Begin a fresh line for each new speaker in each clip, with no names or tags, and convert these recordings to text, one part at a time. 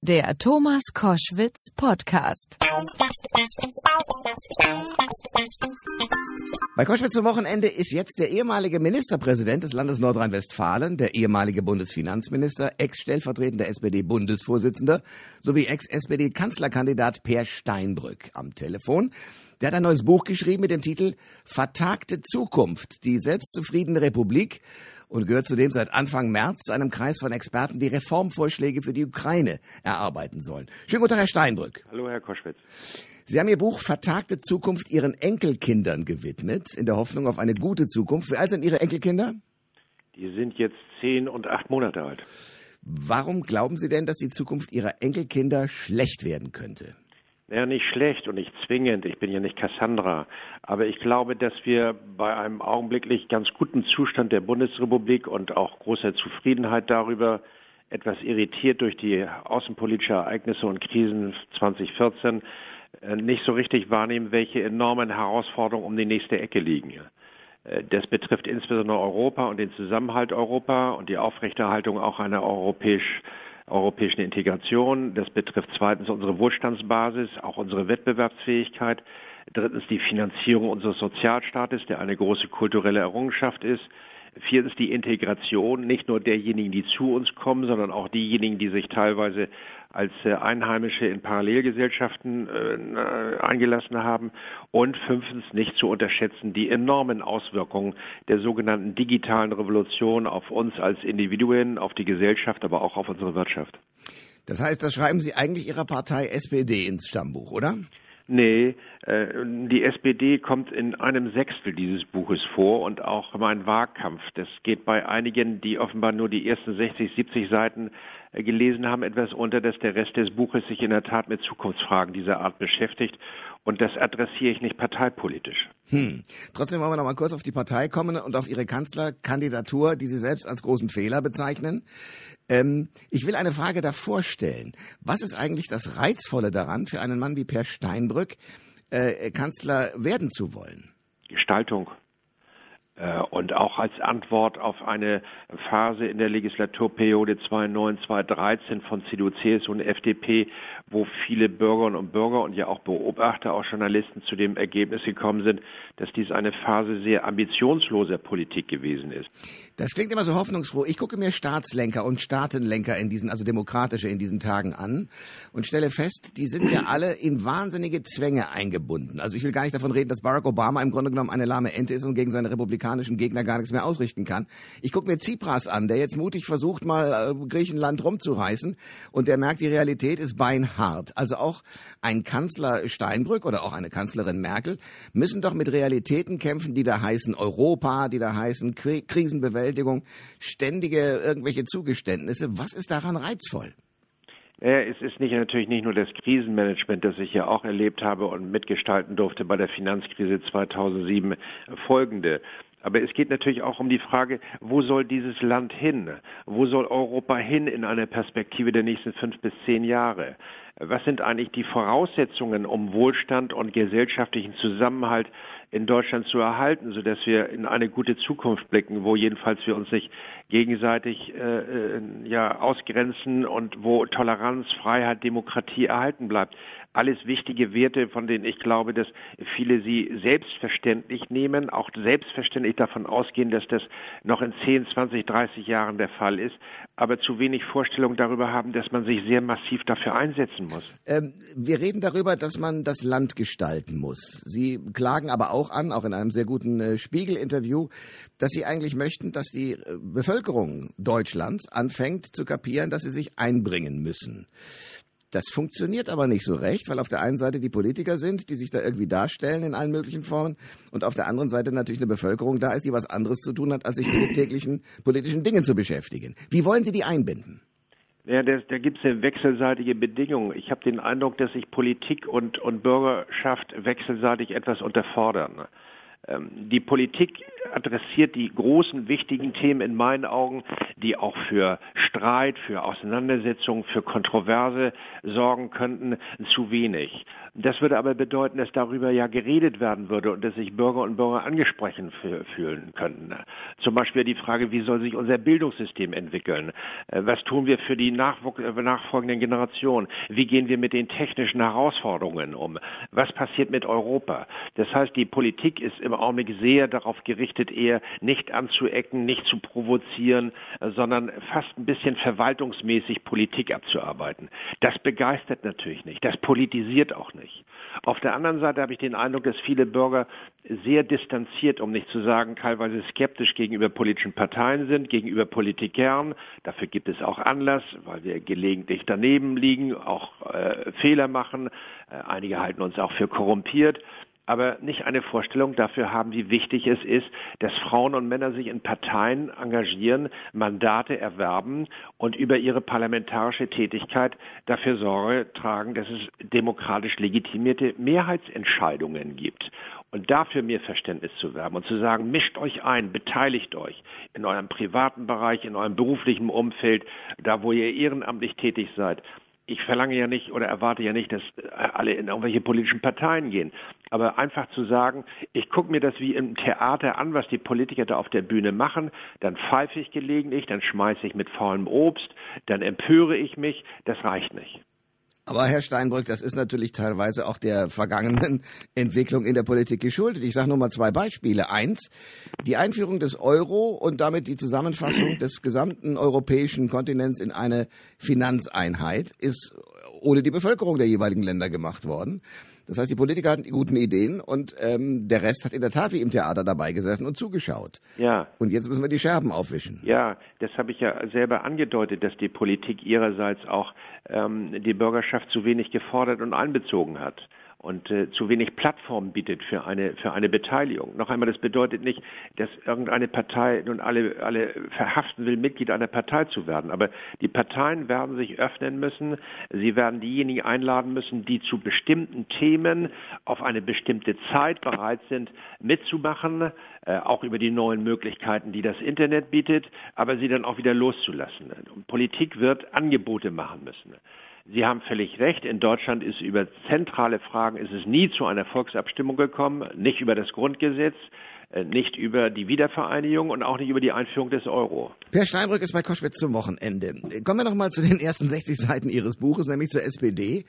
Der Thomas Koschwitz Podcast.
Bei Koschwitz zum Wochenende ist jetzt der ehemalige Ministerpräsident des Landes Nordrhein-Westfalen, der ehemalige Bundesfinanzminister, ex-stellvertretender SPD-Bundesvorsitzender sowie ex-SPD-Kanzlerkandidat Per Steinbrück am Telefon. Der hat ein neues Buch geschrieben mit dem Titel Vertagte Zukunft, die selbstzufriedene Republik und gehört zudem seit Anfang März zu einem Kreis von Experten, die Reformvorschläge für die Ukraine erarbeiten sollen. Schönen guten Tag, Herr Steinbrück.
Hallo, Herr Koschwitz.
Sie haben Ihr Buch Vertagte Zukunft Ihren Enkelkindern gewidmet, in der Hoffnung auf eine gute Zukunft. Wie alt sind Ihre Enkelkinder?
Die sind jetzt zehn und acht Monate alt.
Warum glauben Sie denn, dass die Zukunft Ihrer Enkelkinder schlecht werden könnte?
Naja, nicht schlecht und nicht zwingend. Ich bin ja nicht Cassandra. Aber ich glaube, dass wir bei einem augenblicklich ganz guten Zustand der Bundesrepublik und auch großer Zufriedenheit darüber, etwas irritiert durch die außenpolitische Ereignisse und Krisen 2014, äh, nicht so richtig wahrnehmen, welche enormen Herausforderungen um die nächste Ecke liegen. Äh, das betrifft insbesondere Europa und den Zusammenhalt Europa und die Aufrechterhaltung auch einer europäisch europäischen Integration. Das betrifft zweitens unsere Wohlstandsbasis, auch unsere Wettbewerbsfähigkeit. Drittens die Finanzierung unseres Sozialstaates, der eine große kulturelle Errungenschaft ist. Viertens die Integration nicht nur derjenigen, die zu uns kommen, sondern auch diejenigen, die sich teilweise als äh, Einheimische in Parallelgesellschaften äh, eingelassen haben. Und fünftens nicht zu unterschätzen die enormen Auswirkungen der sogenannten digitalen Revolution auf uns als Individuen, auf die Gesellschaft, aber auch auf unsere Wirtschaft.
Das heißt, das schreiben Sie eigentlich Ihrer Partei SPD ins Stammbuch, oder?
Nee, äh, die SPD kommt in einem Sechstel dieses Buches vor und auch mein Wahlkampf. Das geht bei einigen, die offenbar nur die ersten 60, 70 Seiten äh, gelesen haben, etwas unter, dass der Rest des Buches sich in der Tat mit Zukunftsfragen dieser Art beschäftigt. Und das adressiere ich nicht parteipolitisch.
Hm. Trotzdem wollen wir noch mal kurz auf die Partei kommen und auf Ihre Kanzlerkandidatur, die Sie selbst als großen Fehler bezeichnen. Ähm, ich will eine Frage davor stellen. Was ist eigentlich das Reizvolle daran, für einen Mann wie Per Steinbrück äh, Kanzler werden zu wollen?
Gestaltung. Äh, und auch als Antwort auf eine Phase in der Legislaturperiode 2009-2013 von CDU, CSU und FDP, wo viele Bürgerinnen und Bürger und ja auch Beobachter, auch Journalisten zu dem Ergebnis gekommen sind, dass dies eine Phase sehr ambitionsloser Politik gewesen ist.
Das klingt immer so hoffnungsfroh. Ich gucke mir Staatslenker und Staatenlenker in diesen, also demokratische in diesen Tagen an und stelle fest, die sind ja alle in wahnsinnige Zwänge eingebunden. Also ich will gar nicht davon reden, dass Barack Obama im Grunde genommen eine lahme Ente ist und gegen seine republikanischen Gegner gar nichts mehr ausrichten kann. Ich gucke mir Tsipras an, der jetzt mutig versucht, mal äh, Griechenland rumzureißen und der merkt, die Realität ist beinhart hart. Also auch ein Kanzler Steinbrück oder auch eine Kanzlerin Merkel müssen doch mit Realitäten kämpfen, die da heißen Europa, die da heißen Krisenbewältigung, ständige irgendwelche Zugeständnisse. Was ist daran reizvoll?
Ja, es ist nicht, natürlich nicht nur das Krisenmanagement, das ich ja auch erlebt habe und mitgestalten durfte bei der Finanzkrise 2007 folgende. Aber es geht natürlich auch um die Frage, wo soll dieses Land hin? Wo soll Europa hin in einer Perspektive der nächsten fünf bis zehn Jahre? Was sind eigentlich die Voraussetzungen, um Wohlstand und gesellschaftlichen Zusammenhalt in Deutschland zu erhalten, sodass wir in eine gute Zukunft blicken, wo jedenfalls wir uns nicht gegenseitig äh, äh ja, ausgrenzen und wo Toleranz, Freiheit, Demokratie erhalten bleibt alles wichtige Werte, von denen ich glaube, dass viele sie selbstverständlich nehmen, auch selbstverständlich davon ausgehen, dass das noch in 10, 20, 30 Jahren der Fall ist, aber zu wenig Vorstellung darüber haben, dass man sich sehr massiv dafür einsetzen muss.
Ähm, wir reden darüber, dass man das Land gestalten muss. Sie klagen aber auch an, auch in einem sehr guten äh, Spiegel-Interview, dass Sie eigentlich möchten, dass die äh, Bevölkerung Deutschlands anfängt zu kapieren, dass sie sich einbringen müssen. Das funktioniert aber nicht so recht, weil auf der einen Seite die Politiker sind, die sich da irgendwie darstellen in allen möglichen Formen und auf der anderen Seite natürlich eine Bevölkerung da ist, die was anderes zu tun hat, als sich mit täglichen politischen Dingen zu beschäftigen. Wie wollen Sie die einbinden?
Ja, da, da gibt es eine wechselseitige Bedingung. Ich habe den Eindruck, dass sich Politik und, und Bürgerschaft wechselseitig etwas unterfordern. Ähm, die Politik adressiert die großen, wichtigen Themen in meinen Augen, die auch für Streit, für Auseinandersetzungen, für Kontroverse sorgen könnten, zu wenig. Das würde aber bedeuten, dass darüber ja geredet werden würde und dass sich Bürger und Bürger angesprochen fühlen könnten. Zum Beispiel die Frage, wie soll sich unser Bildungssystem entwickeln? Äh, was tun wir für die äh, nachfolgenden Generationen? Wie gehen wir mit den technischen Herausforderungen um? Was passiert mit Europa? Das heißt, die Politik ist im Augenblick sehr darauf gerichtet, eher nicht anzuecken, nicht zu provozieren, äh, sondern fast ein bisschen verwaltungsmäßig Politik abzuarbeiten. Das begeistert natürlich nicht. Das politisiert auch nicht nicht. Auf der anderen Seite habe ich den Eindruck, dass viele Bürger sehr distanziert, um nicht zu sagen teilweise skeptisch gegenüber politischen Parteien sind, gegenüber Politikern. Dafür gibt es auch Anlass, weil wir gelegentlich daneben liegen, auch äh, Fehler machen. Äh, einige halten uns auch für korrumpiert aber nicht eine Vorstellung dafür haben, wie wichtig es ist, dass Frauen und Männer sich in Parteien engagieren, Mandate erwerben und über ihre parlamentarische Tätigkeit dafür Sorge tragen, dass es demokratisch legitimierte Mehrheitsentscheidungen gibt. Und dafür mehr Verständnis zu werben und zu sagen, mischt euch ein, beteiligt euch in eurem privaten Bereich, in eurem beruflichen Umfeld, da wo ihr ehrenamtlich tätig seid ich verlange ja nicht oder erwarte ja nicht, dass alle in irgendwelche politischen Parteien gehen. Aber einfach zu sagen, ich gucke mir das wie im Theater an, was die Politiker da auf der Bühne machen, dann pfeife ich gelegentlich, dann schmeiße ich mit faulem Obst, dann empöre ich mich, das reicht nicht.
Aber Herr Steinbrück, das ist natürlich teilweise auch der vergangenen Entwicklung in der Politik geschuldet. Ich sage nur mal zwei Beispiele. Eins, die Einführung des Euro und damit die Zusammenfassung des gesamten europäischen Kontinents in eine Finanzeinheit ist ohne die Bevölkerung der jeweiligen Länder gemacht worden. Das heißt, die Politiker hatten die guten Ideen und ähm, der Rest hat in der Tat wie im Theater dabei gesessen und zugeschaut. Ja. Und jetzt müssen wir die Scherben aufwischen.
Ja, das habe ich ja selber angedeutet, dass die Politik ihrerseits auch ähm, die Bürgerschaft zu wenig gefordert und einbezogen hat und äh, zu wenig Plattform bietet für eine für eine Beteiligung. Noch einmal, das bedeutet nicht, dass irgendeine Partei nun alle alle verhaften will, Mitglied einer Partei zu werden. Aber die Parteien werden sich öffnen müssen. Sie werden diejenigen einladen müssen, die zu bestimmten Themen auf eine bestimmte Zeit bereit sind, mitzumachen, äh, auch über die neuen Möglichkeiten, die das Internet bietet, aber sie dann auch wieder loszulassen. Und Politik wird Angebote machen müssen. Sie haben völlig recht. In Deutschland ist über zentrale Fragen ist es nie zu einer Volksabstimmung gekommen, nicht über das Grundgesetz, äh, nicht über die Wiedervereinigung und auch nicht über die Einführung des Euro.
Per Steinbrück ist bei Koschwitz zum Wochenende. Kommen wir noch mal zu den ersten 60 Seiten Ihres Buches, nämlich zur SPD.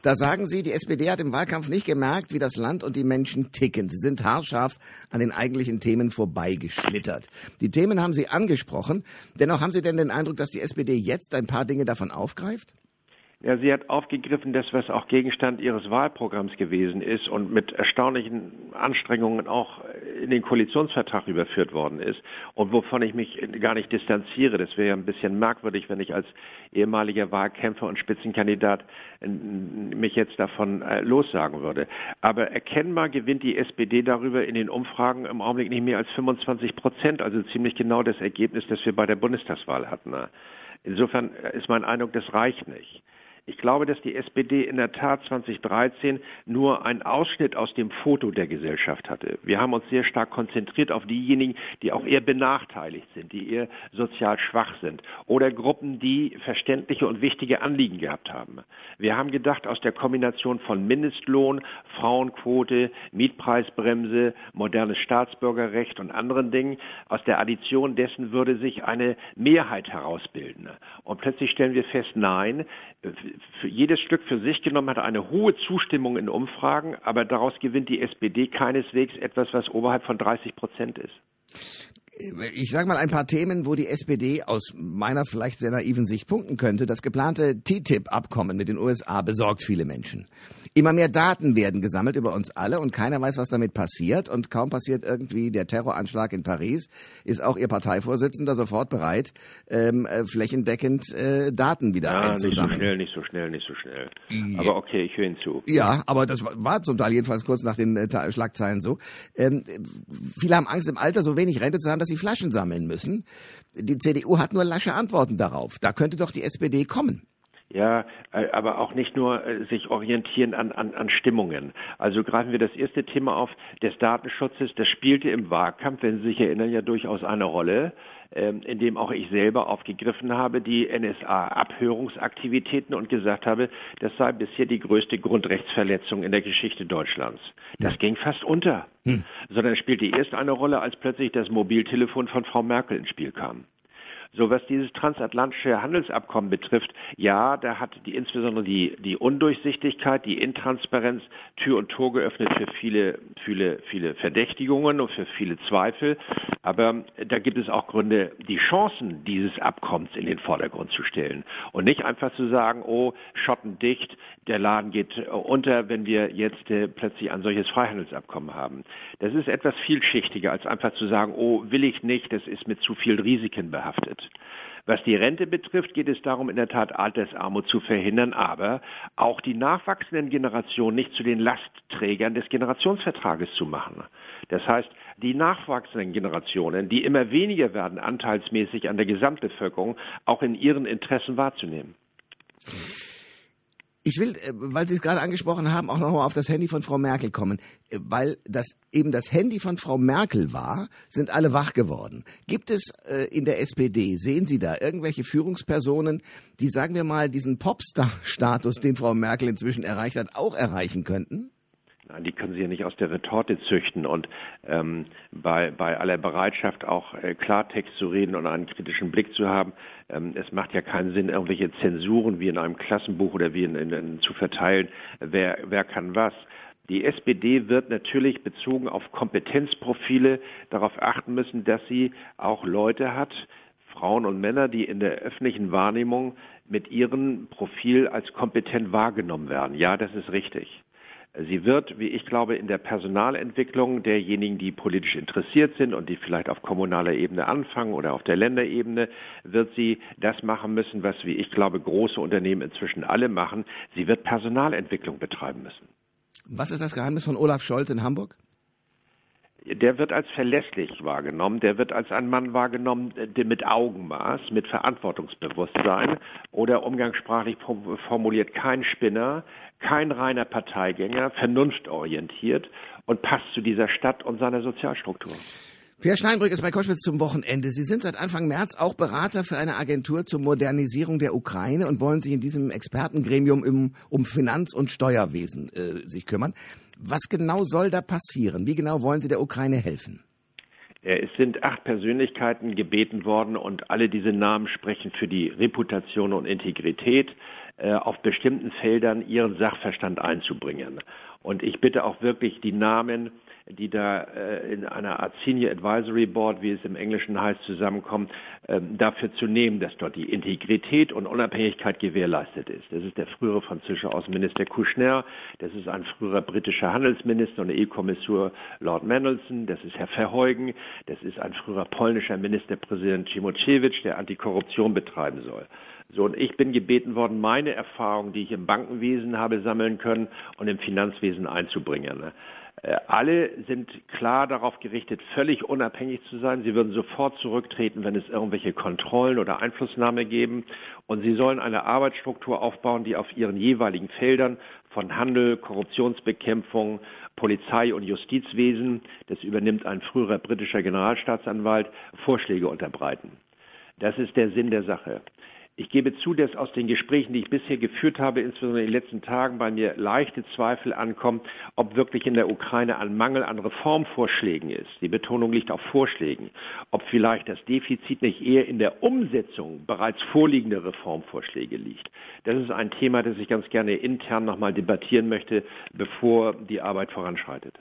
Da sagen Sie, die SPD hat im Wahlkampf nicht gemerkt, wie das Land und die Menschen ticken. Sie sind haarscharf an den eigentlichen Themen vorbeigeschlittert. Die Themen haben Sie angesprochen. Dennoch haben Sie denn den Eindruck, dass die SPD jetzt ein paar Dinge davon aufgreift?
Ja, sie hat aufgegriffen, das, was auch Gegenstand ihres Wahlprogramms gewesen ist und mit erstaunlichen Anstrengungen auch in den Koalitionsvertrag überführt worden ist und wovon ich mich gar nicht distanziere. Das wäre ja ein bisschen merkwürdig, wenn ich als ehemaliger Wahlkämpfer und Spitzenkandidat mich jetzt davon äh, lossagen würde. Aber erkennbar gewinnt die SPD darüber in den Umfragen im Augenblick nicht mehr als 25 Prozent, also ziemlich genau das Ergebnis, das wir bei der Bundestagswahl hatten. Insofern ist mein Eindruck, das reicht nicht. Ich glaube, dass die SPD in der Tat 2013 nur einen Ausschnitt aus dem Foto der Gesellschaft hatte. Wir haben uns sehr stark konzentriert auf diejenigen, die auch eher benachteiligt sind, die eher sozial schwach sind oder Gruppen, die verständliche und wichtige Anliegen gehabt haben. Wir haben gedacht, aus der Kombination von Mindestlohn, Frauenquote, Mietpreisbremse, modernes Staatsbürgerrecht und anderen Dingen, aus der Addition dessen würde sich eine Mehrheit herausbilden. Und plötzlich stellen wir fest, nein, für jedes Stück für sich genommen hat eine hohe Zustimmung in Umfragen, aber daraus gewinnt die SPD keineswegs etwas, was oberhalb von 30 Prozent ist.
Ich sage mal ein paar Themen, wo die SPD aus meiner vielleicht sehr naiven Sicht punkten könnte. Das geplante TTIP-Abkommen mit den USA besorgt viele Menschen. Immer mehr Daten werden gesammelt über uns alle und keiner weiß, was damit passiert. Und kaum passiert irgendwie der Terroranschlag in Paris, ist auch Ihr Parteivorsitzender sofort bereit, ähm, äh, flächendeckend äh, Daten wieder ja,
einzusammeln. Nicht so schnell, nicht so schnell, nicht so schnell. Aber okay, ich höre Ihnen zu.
Ja, aber das war zum Teil jedenfalls kurz nach den äh, Schlagzeilen so. Ähm, viele haben Angst, im Alter so wenig Rente zu haben, dass sie Flaschen sammeln müssen. Die CDU hat nur lasche Antworten darauf. Da könnte doch die SPD kommen.
ja, äh, aber auch nicht nur äh, sich orientieren an, an, an Stimmungen. Also greifen wir das erste Thema auf des Datenschutzes. Das spielte im Wahlkampf, wenn Sie sich erinnern, ja durchaus eine Rolle, in dem auch ich selber aufgegriffen habe, die NSA-Abhörungsaktivitäten und gesagt habe, das sei bisher die größte Grundrechtsverletzung in der Geschichte Deutschlands. Das ging fast unter. Hm. Sondern spielte erst eine Rolle, als plötzlich das Mobiltelefon von Frau Merkel ins Spiel kam. So was dieses transatlantische Handelsabkommen betrifft, ja, da hat die insbesondere die, die Undurchsichtigkeit, die Intransparenz Tür und Tor geöffnet für viele, viele, viele Verdächtigungen und für viele Zweifel. Aber da gibt es auch Gründe, die Chancen dieses Abkommens in den Vordergrund zu stellen und nicht einfach zu sagen, oh, schottendicht, der Laden geht unter, wenn wir jetzt äh, plötzlich ein solches Freihandelsabkommen haben. Das ist etwas vielschichtiger als einfach zu sagen, oh, will ich nicht, das ist mit zu viel Risiken behaftet. Was die Rente betrifft, geht es darum, in der Tat Altersarmut zu verhindern, aber auch die nachwachsenden Generationen nicht zu den Lastträgern des Generationsvertrages zu machen. Das heißt, die nachwachsenden Generationen, die immer weniger werden anteilsmäßig an der Gesamtbevölkerung, auch in ihren Interessen wahrzunehmen.
Ich will, äh, weil Sie es gerade angesprochen haben, auch nochmal auf das Handy von Frau Merkel kommen. Äh, weil das eben das Handy von Frau Merkel war, sind alle wach geworden. Gibt es äh, in der SPD, sehen Sie da irgendwelche Führungspersonen, die, sagen wir mal, diesen Popstar-Status, den Frau Merkel inzwischen erreicht hat, auch erreichen könnten?
Die können Sie ja nicht aus der Retorte züchten und ähm, bei, bei aller Bereitschaft auch äh, Klartext zu reden und einen kritischen Blick zu haben, ähm, es macht ja keinen Sinn, irgendwelche Zensuren wie in einem Klassenbuch oder wie in, in, in zu verteilen, wer, wer kann was. Die SPD wird natürlich bezogen auf Kompetenzprofile darauf achten müssen, dass sie auch Leute hat, Frauen und Männer, die in der öffentlichen Wahrnehmung mit ihrem Profil als kompetent wahrgenommen werden. Ja, das ist richtig. Sie wird, wie ich glaube, in der Personalentwicklung derjenigen, die politisch interessiert sind und die vielleicht auf kommunaler Ebene anfangen oder auf der Länderebene, wird sie das machen müssen, was, wie ich glaube, große Unternehmen inzwischen alle machen. Sie wird Personalentwicklung betreiben müssen.
Was ist das Geheimnis von Olaf Scholz in Hamburg?
Der wird als verlässlich wahrgenommen, der wird als ein Mann wahrgenommen, der mit Augenmaß, mit Verantwortungsbewusstsein oder umgangssprachlich formuliert kein Spinner, kein reiner Parteigänger, vernunftorientiert und passt zu dieser Stadt und seiner Sozialstruktur.
Pierre Steinbrück ist bei Koschwitz zum Wochenende. Sie sind seit Anfang März auch Berater für eine Agentur zur Modernisierung der Ukraine und wollen sich in diesem Expertengremium um, um Finanz- und Steuerwesen äh, sich kümmern. Was genau soll da passieren? Wie genau wollen Sie der Ukraine helfen?
Es sind acht Persönlichkeiten gebeten worden und alle diese Namen sprechen für die Reputation und Integrität, äh, auf bestimmten Feldern ihren Sachverstand einzubringen. Und ich bitte auch wirklich die Namen die da äh, in einer Art Senior Advisory Board, wie es im Englischen heißt, zusammenkommen, ähm, dafür zu nehmen, dass dort die Integrität und Unabhängigkeit gewährleistet ist. Das ist der frühere französische Außenminister Kouchner, das ist ein früherer britischer Handelsminister und EU-Kommissar Lord Mandelson, das ist Herr Verheugen, das ist ein früherer polnischer Ministerpräsident Cimociewicz, der Antikorruption betreiben soll. So, und ich bin gebeten worden, meine Erfahrungen, die ich im Bankenwesen habe sammeln können und im Finanzwesen einzubringen. Ne? Äh, alle sind klar darauf gerichtet, völlig unabhängig zu sein. Sie würden sofort zurücktreten, wenn es irgendwelche Kontrollen oder Einflussnahme geben. Und sie sollen eine Arbeitsstruktur aufbauen, die auf ihren jeweiligen Feldern von Handel, Korruptionsbekämpfung, Polizei und Justizwesen, das übernimmt ein früherer britischer Generalstaatsanwalt, Vorschläge unterbreiten. Das ist der Sinn der Sache. Ich gebe zu, dass aus den Gesprächen, die ich bisher geführt habe, insbesondere in den letzten Tagen, bei mir leichte Zweifel ankommen, ob wirklich in der Ukraine ein Mangel an Reformvorschlägen ist. Die Betonung liegt auf Vorschlägen. Ob vielleicht das Defizit nicht eher in der Umsetzung bereits vorliegender Reformvorschläge liegt. Das ist ein Thema, das ich ganz gerne intern nochmal debattieren möchte, bevor die Arbeit voranschreitet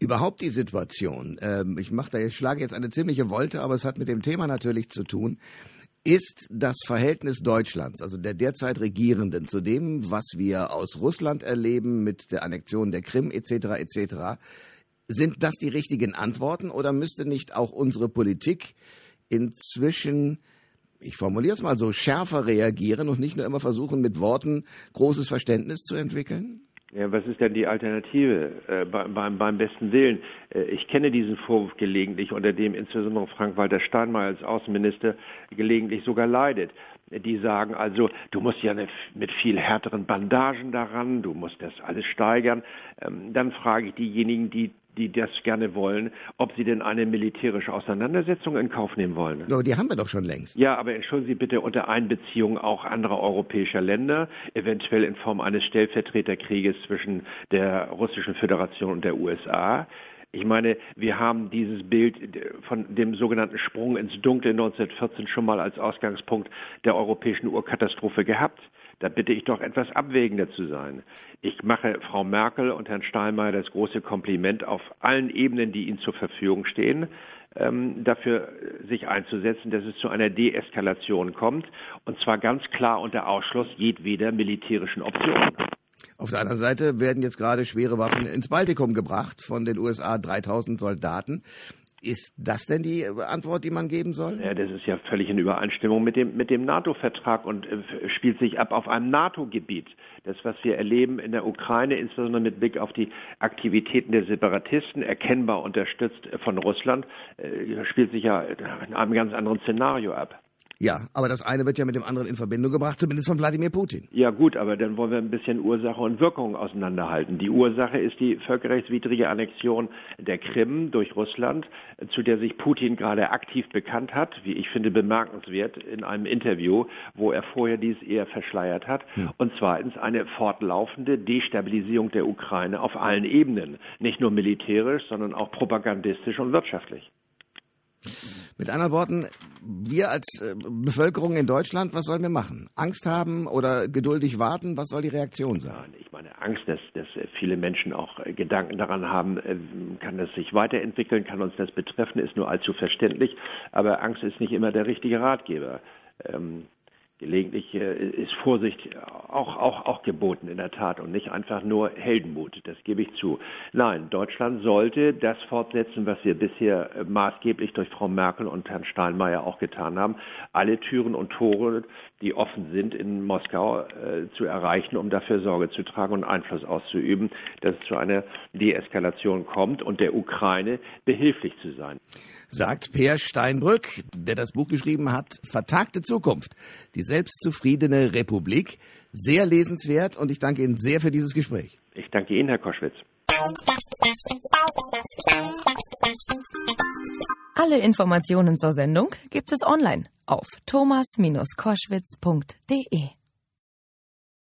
überhaupt die Situation, ähm, ich mache da jetzt, schlage jetzt eine ziemliche Wolte, aber es hat mit dem Thema natürlich zu tun ist das Verhältnis Deutschlands, also der derzeit Regierenden, zu dem, was wir aus Russland erleben mit der Annexion der Krim etc. etc. Sind das die richtigen Antworten oder müsste nicht auch unsere Politik inzwischen, ich formuliere es mal so, schärfer reagieren und nicht nur immer versuchen, mit Worten großes Verständnis zu entwickeln?
Ja, was ist denn die Alternative äh, beim, beim besten Willen? Äh, ich kenne diesen Vorwurf gelegentlich, unter dem insbesondere Frank-Walter Steinmeier als Außenminister gelegentlich sogar leidet. Die sagen also, du musst ja mit viel härteren Bandagen daran, du musst das alles steigern. Ähm, dann frage ich diejenigen, die die das gerne wollen, ob sie denn eine militärische Auseinandersetzung in Kauf nehmen wollen.
So, die haben wir doch schon längst.
Ja, aber entschuldigen Sie bitte unter Einbeziehung auch anderer europäischer Länder, eventuell in Form eines Stellvertreterkrieges zwischen der Russischen Föderation und der USA. Ich meine, wir haben dieses Bild von dem sogenannten Sprung ins Dunkle 1914 schon mal als Ausgangspunkt der europäischen Urkatastrophe gehabt. Da bitte ich doch etwas abwägender zu sein. Ich mache Frau Merkel und Herrn Steinmeier das große Kompliment auf allen Ebenen, die ihnen zur Verfügung stehen, ähm, dafür sich einzusetzen, dass es zu einer Deeskalation kommt, und zwar ganz klar unter Ausschluss jedweder militärischen Optionen.
Auf der anderen Seite werden jetzt gerade schwere Waffen ins Baltikum gebracht von den USA 3000 Soldaten. Ist das denn die Antwort, die man geben soll?
Ja, das ist ja völlig in Übereinstimmung mit dem, mit dem NATO-Vertrag und äh, spielt sich ab auf einem NATO-Gebiet. Das, was wir erleben in der Ukraine, insbesondere mit Blick auf die Aktivitäten der Separatisten, erkennbar unterstützt von Russland, äh, spielt sich ja in einem ganz anderen Szenario ab.
Ja, aber das eine wird ja mit dem anderen in Verbindung gebracht, zumindest von Wladimir Putin.
Ja gut, aber dann wollen wir ein bisschen Ursache und Wirkung auseinanderhalten. Die Ursache ist die völkerrechtswidrige Annexion der Krim durch Russland, zu der sich Putin gerade aktiv bekannt hat, wie ich finde bemerkenswert in einem Interview, wo er vorher dies eher verschleiert hat. Ja. Und zweitens eine fortlaufende Destabilisierung der Ukraine auf allen Ebenen, nicht nur militärisch, sondern auch propagandistisch und wirtschaftlich.
Mit anderen Worten, wir als äh, Bevölkerung in Deutschland, was sollen wir machen? Angst haben oder geduldig warten? Was soll die Reaktion sein?
Ich meine, Angst, dass, dass viele Menschen auch äh, Gedanken daran haben, äh, kann das sich weiterentwickeln, kann uns das betreffen, ist nur allzu verständlich. Aber Angst ist nicht immer der richtige Ratgeber. Gelegentlich äh, ist Vorsicht auch, auch, auch geboten in der Tat und nicht einfach nur Heldenmut, das gebe ich zu. Nein, Deutschland sollte das fortsetzen, was wir bisher äh, maßgeblich durch Frau Merkel und Herrn Steinmeier auch getan haben, alle Türen und Tore, die offen sind, in Moskau äh, zu erreichen, um dafür Sorge zu tragen und Einfluss auszuüben, dass es zu einer Deeskalation kommt und der Ukraine behilflich zu sein
sagt Peer Steinbrück, der das Buch geschrieben hat, Vertagte Zukunft, die selbstzufriedene Republik. Sehr lesenswert und ich danke Ihnen sehr für dieses Gespräch.
Ich danke Ihnen, Herr Koschwitz.
Alle Informationen zur Sendung gibt es online auf thomas-koschwitz.de.